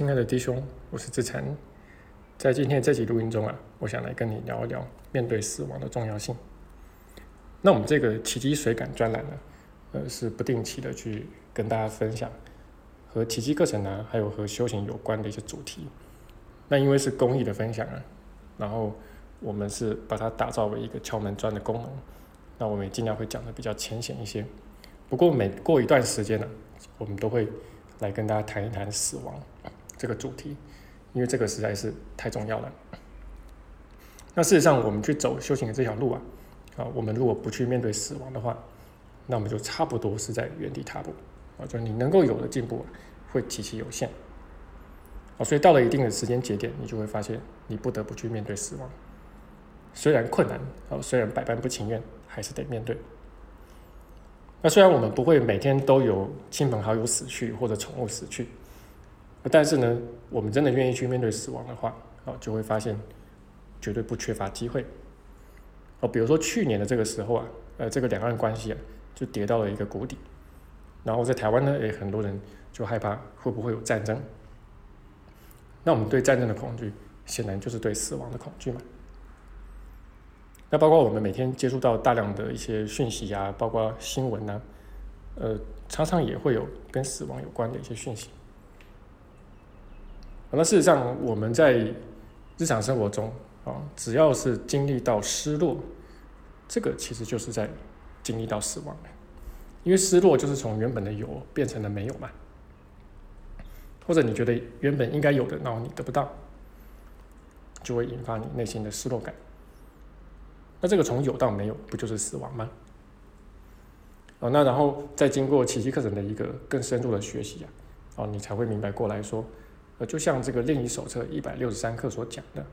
亲爱的弟兄，我是志成。在今天这集录音中啊，我想来跟你聊一聊面对死亡的重要性。那我们这个奇迹水感专栏呢，呃，是不定期的去跟大家分享和奇迹课程呢，还有和修行有关的一些主题。那因为是公益的分享啊，然后我们是把它打造为一个敲门砖的功能。那我们也尽量会讲的比较浅显一些。不过每过一段时间呢，我们都会来跟大家谈一谈死亡。这个主题，因为这个实在是太重要了。那事实上，我们去走修行的这条路啊，啊，我们如果不去面对死亡的话，那我们就差不多是在原地踏步啊，就你能够有的进步会极其有限啊。所以到了一定的时间节点，你就会发现你不得不去面对死亡，虽然困难啊，虽然百般不情愿，还是得面对。那虽然我们不会每天都有亲朋好友死去或者宠物死去。但是呢，我们真的愿意去面对死亡的话，哦，就会发现绝对不缺乏机会。哦，比如说去年的这个时候啊，呃，这个两岸关系啊，就跌到了一个谷底。然后在台湾呢，也很多人就害怕会不会有战争。那我们对战争的恐惧，显然就是对死亡的恐惧嘛。那包括我们每天接触到大量的一些讯息啊，包括新闻呐，呃，常常也会有跟死亡有关的一些讯息。那事实上，我们在日常生活中啊，只要是经历到失落，这个其实就是在经历到死亡因为失落就是从原本的有变成了没有嘛，或者你觉得原本应该有的，然后你得不到，就会引发你内心的失落感。那这个从有到没有，不就是死亡吗？哦，那然后再经过奇迹课程的一个更深入的学习啊，哦，你才会明白过来说。呃，就像这个练习手册一百六十三课所讲的，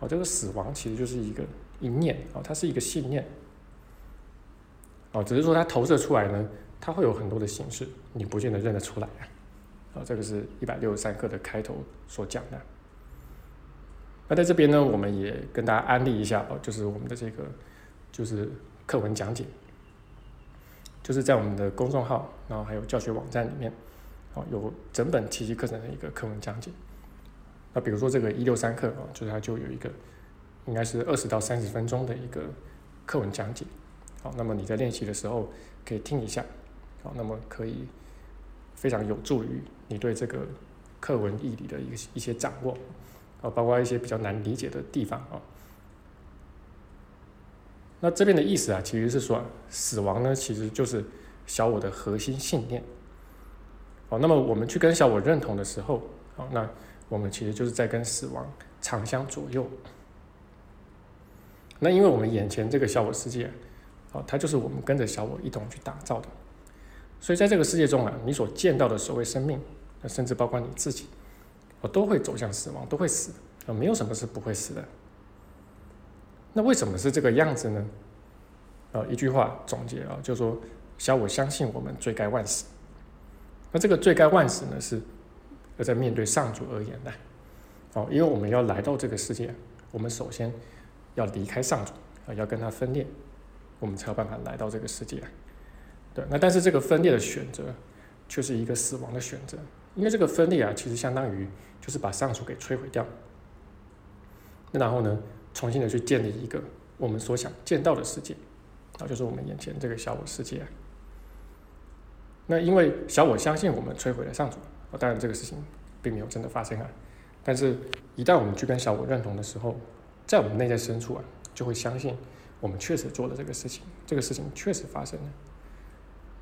哦，这个死亡其实就是一个一念哦，它是一个信念，哦，只是说它投射出来呢，它会有很多的形式，你不见得认得出来啊，啊，这个是一百六十三课的开头所讲的。那在这边呢，我们也跟大家安利一下哦，就是我们的这个就是课文讲解，就是在我们的公众号，然后还有教学网站里面。哦，有整本奇迹课程的一个课文讲解。那比如说这个一六三课啊，就是它就有一个，应该是二十到三十分钟的一个课文讲解。好，那么你在练习的时候可以听一下。好，那么可以非常有助于你对这个课文义理的一个一些掌握。啊，包括一些比较难理解的地方啊。那这边的意思啊，其实是说死亡呢，其实就是小我的核心信念。好，那么我们去跟小我认同的时候，好，那我们其实就是在跟死亡长相左右。那因为我们眼前这个小我世界，哦，它就是我们跟着小我一同去打造的，所以在这个世界中啊，你所见到的所谓生命，甚至包括你自己，我，都会走向死亡，都会死，啊，没有什么是不会死的。那为什么是这个样子呢？啊，一句话总结啊，就说小我相信我们罪该万死。那这个罪该万死呢，是要在面对上主而言的，哦，因为我们要来到这个世界，我们首先要离开上主啊，要跟他分裂，我们才有办法来到这个世界。对，那但是这个分裂的选择却是一个死亡的选择，因为这个分裂啊，其实相当于就是把上主给摧毁掉，那然后呢，重新的去建立一个我们所想见到的世界，啊，就是我们眼前这个小我世界。那因为小我相信我们摧毁了上主，当然这个事情并没有真的发生啊。但是，一旦我们去跟小我认同的时候，在我们内在深处啊，就会相信我们确实做了这个事情，这个事情确实发生了。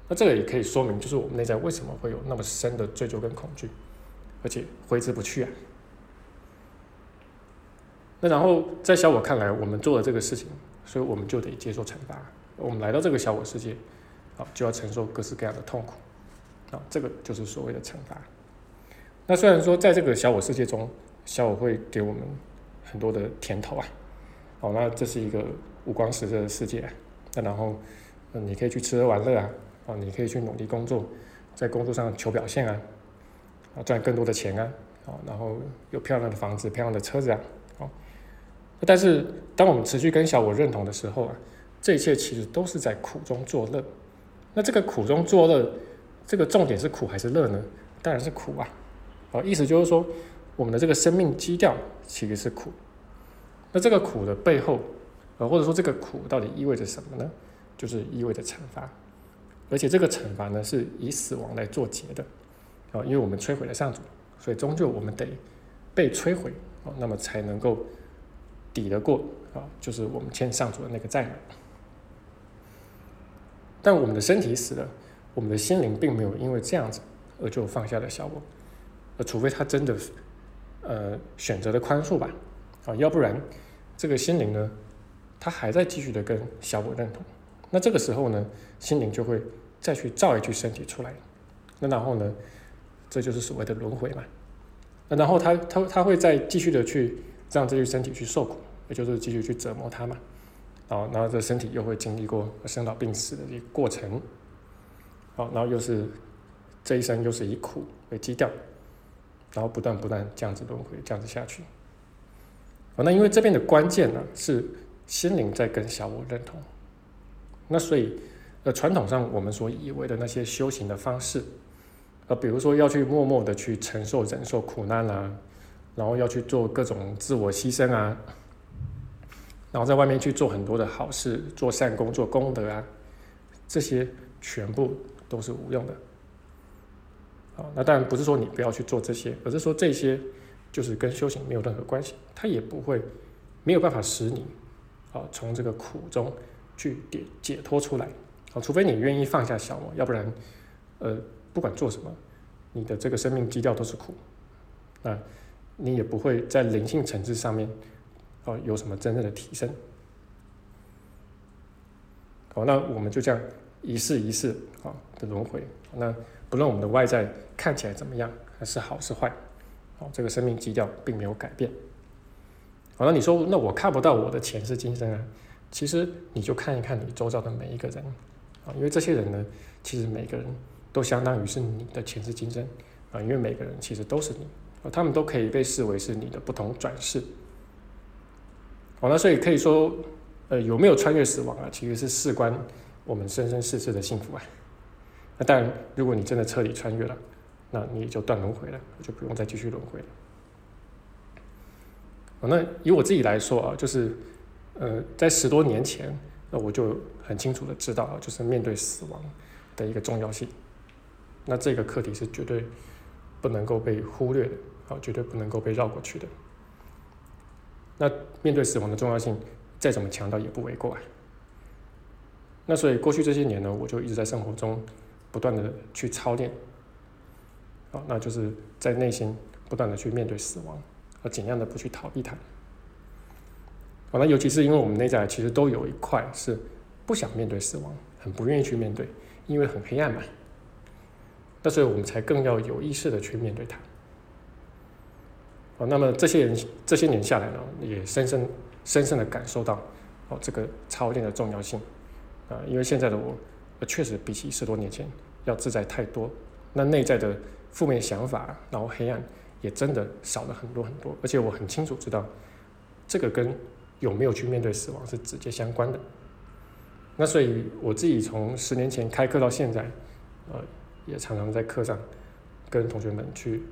那这个也可以说明，就是我们内在为什么会有那么深的追究跟恐惧，而且挥之不去啊。那然后在小我看来，我们做了这个事情，所以我们就得接受惩罚。我们来到这个小我世界。就要承受各式各样的痛苦，啊，这个就是所谓的惩罚。那虽然说在这个小我世界中，小我会给我们很多的甜头啊，哦，那这是一个五光十色的世界，那然后你可以去吃喝玩乐啊，哦，你可以去努力工作，在工作上求表现啊，啊，赚更多的钱啊，哦，然后有漂亮的房子、漂亮的车子啊，哦，但是当我们持续跟小我认同的时候啊，这一切其实都是在苦中作乐。那这个苦中作乐，这个重点是苦还是乐呢？当然是苦啊！哦，意思就是说，我们的这个生命基调其实是苦。那这个苦的背后，呃，或者说这个苦到底意味着什么呢？就是意味着惩罚，而且这个惩罚呢是以死亡来做结的。啊，因为我们摧毁了上主，所以终究我们得被摧毁，啊，那么才能够抵得过啊，就是我们欠上主的那个债嘛。但我们的身体死了，我们的心灵并没有因为这样子而就放下了小我，呃，除非他真的呃选择了宽恕吧，啊，要不然这个心灵呢，他还在继续的跟小我认同，那这个时候呢，心灵就会再去造一具身体出来，那然后呢，这就是所谓的轮回嘛，那然后他他他会再继续的去让这具身体去受苦，也就是继续去折磨他嘛。好，然后这身体又会经历过生老病死的一个过程，好，然后又是这一生又是以苦为基调，然后不断不断这样子轮回，这样子下去。好，那因为这边的关键呢是心灵在跟小我认同，那所以呃传统上我们所以为的那些修行的方式，呃比如说要去默默的去承受忍受苦难啊，然后要去做各种自我牺牲啊。然后在外面去做很多的好事，做善功、做功德啊，这些全部都是无用的。好，那当然不是说你不要去做这些，而是说这些就是跟修行没有任何关系，它也不会没有办法使你啊从这个苦中去解解脱出来。啊，除非你愿意放下小我，要不然，呃，不管做什么，你的这个生命基调都是苦，那你也不会在灵性层次上面。哦，有什么真正的提升？好，那我们就这样一世一世啊的轮回。那不论我们的外在看起来怎么样，还是好是坏，好，这个生命基调并没有改变。好，那你说，那我看不到我的前世今生啊？其实你就看一看你周遭的每一个人啊，因为这些人呢，其实每个人都相当于是你的前世今生啊，因为每个人其实都是你啊，他们都可以被视为是你的不同转世。好，那所以可以说，呃，有没有穿越死亡啊？其实是事关我们生生世世的幸福啊。那当然，如果你真的彻底穿越了，那你就断轮回了，就不用再继续轮回了。那以我自己来说啊，就是，呃，在十多年前，那我就很清楚的知道，就是面对死亡的一个重要性。那这个课题是绝对不能够被忽略的，啊，绝对不能够被绕过去的。那面对死亡的重要性，再怎么强调也不为过啊。那所以过去这些年呢，我就一直在生活中不断的去操练，啊，那就是在内心不断的去面对死亡，而尽量的不去逃避它。好，那尤其是因为我们内在其实都有一块是不想面对死亡，很不愿意去面对，因为很黑暗嘛。那所以我们才更要有意识的去面对它。哦，那么这些人这些年下来呢，也深深深深的感受到哦这个操练的重要性啊，因为现在的我确实比起十多年前要自在太多，那内在的负面想法，然后黑暗也真的少了很多很多，而且我很清楚知道这个跟有没有去面对死亡是直接相关的。那所以我自己从十年前开课到现在，呃，也常常在课上跟同学们去。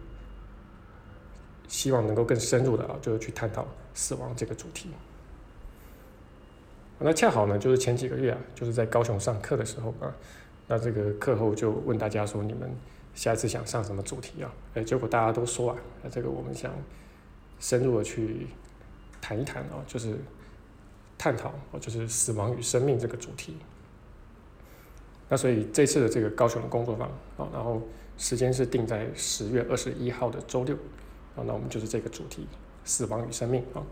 希望能够更深入的啊，就是去探讨死亡这个主题。那恰好呢，就是前几个月啊，就是在高雄上课的时候啊，那这个课后就问大家说，你们下一次想上什么主题啊？哎，结果大家都说啊，那这个我们想深入的去谈一谈啊，就是探讨哦，就是死亡与生命这个主题。那所以这次的这个高雄的工作坊啊，然后时间是定在十月二十一号的周六。那我们就是这个主题，死亡与生命啊。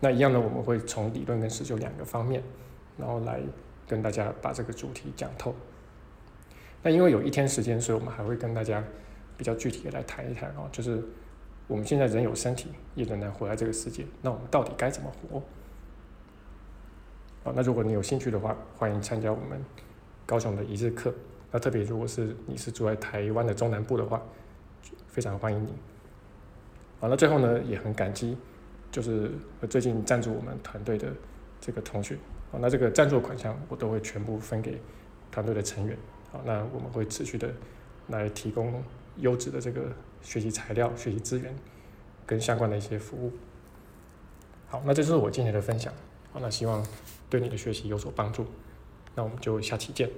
那一样呢，我们会从理论跟实修两个方面，然后来跟大家把这个主题讲透。那因为有一天时间，所以我们还会跟大家比较具体的来谈一谈啊，就是我们现在人有身体，也仍然活在这个世界，那我们到底该怎么活？啊，那如果你有兴趣的话，欢迎参加我们高雄的一日课。那特别如果是你是住在台湾的中南部的话，非常欢迎你。好，那最后呢，也很感激，就是最近赞助我们团队的这个同学。好，那这个赞助款项我都会全部分给团队的成员。好，那我们会持续的来提供优质的这个学习材料、学习资源跟相关的一些服务。好，那这就是我今天的分享。好，那希望对你的学习有所帮助。那我们就下期见。